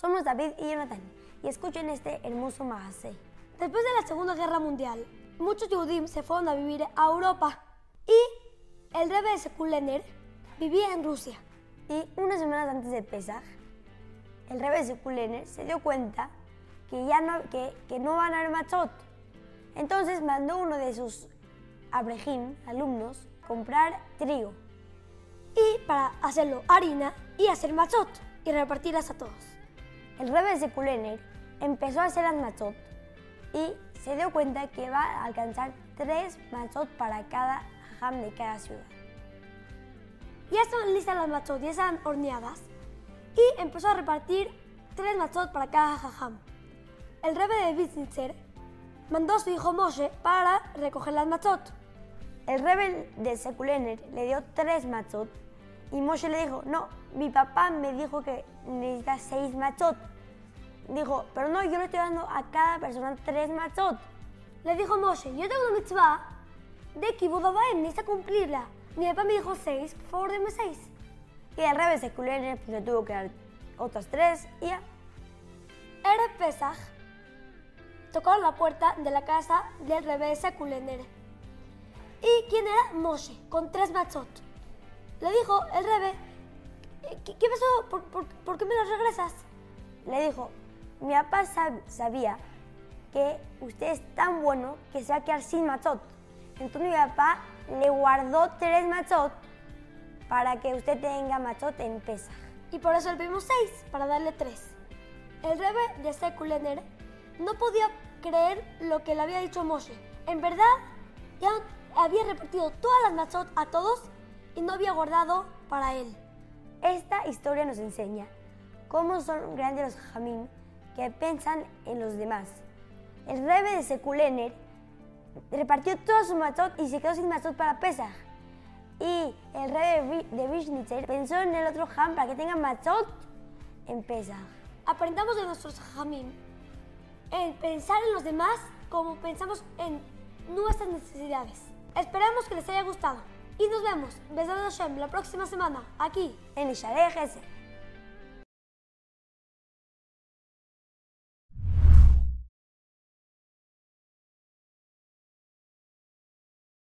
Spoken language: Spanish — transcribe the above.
Somos David y Jonathan y escuchen este hermoso magazine. Después de la Segunda Guerra Mundial, muchos Yehudim se fueron a vivir a Europa y el Rebbe de Sekulener vivía en Rusia. Y unas semanas antes de Pesach, el Rebbe de Sekulener se dio cuenta que ya no, que, que no van a haber machot. Entonces mandó uno de sus abrejim, alumnos, comprar trigo. Y para hacerlo harina y hacer machot y repartirlas a todos. El Rebbe de Sekulener empezó a hacer las machot y se dio cuenta que va a alcanzar tres machot para cada jam de cada ciudad. Ya estaban listas las machot, ya estaban horneadas y empezó a repartir tres machot para cada jajam. El Rebbe de Wittnitzer mandó a su hijo Moshe para recoger las machot. El Rebbe de Sekulener le dio tres machot y Moshe le dijo, no, mi papá me dijo que necesita seis machot. Dijo, pero no, yo le estoy dando a cada persona tres machot. Le dijo Moshe, yo tengo una mitzvah de Kibud Abaim, necesita cumplirla. Mi papá me dijo seis, por favor deme seis. Y el Rebbe de pues, le tuvo que dar otras tres y ya. Era Pesach, tocaron la puerta de la casa del Rebbe de Sekulener. ¿Y quién era? Moshe, con tres machot. Le dijo el Rebbe, ¿qué, qué pasó? ¿Por, qué me los regresas? Le dijo, mi papá sab- sabía que usted es tan bueno que se va a quedar sin machot. Entonces mi papá le guardó tres machot para que usted tenga machot en Pesach. Y por eso le pedimos seis, para darle tres. El Rebbe de Sekulener no podía creer lo que le había dicho Moshe. En verdad, ya había repartido todas las machot a todos y no había guardado para él. Esta historia nos enseña cómo son grandes los jamín que piensan en los demás. El Rebbe de Sekulener repartió toda su machot y se quedó sin machot para Pesach. Y el Rebbe de Vishnitzer pensó en el otro jam para que tenga machot en Pesach. Aprendamos de nuestros jamim en pensar en los demás como pensamos en nuestras necesidades. Esperamos que les haya gustado y nos vemos, Besado Hashem, la próxima semana, aquí En Gesed.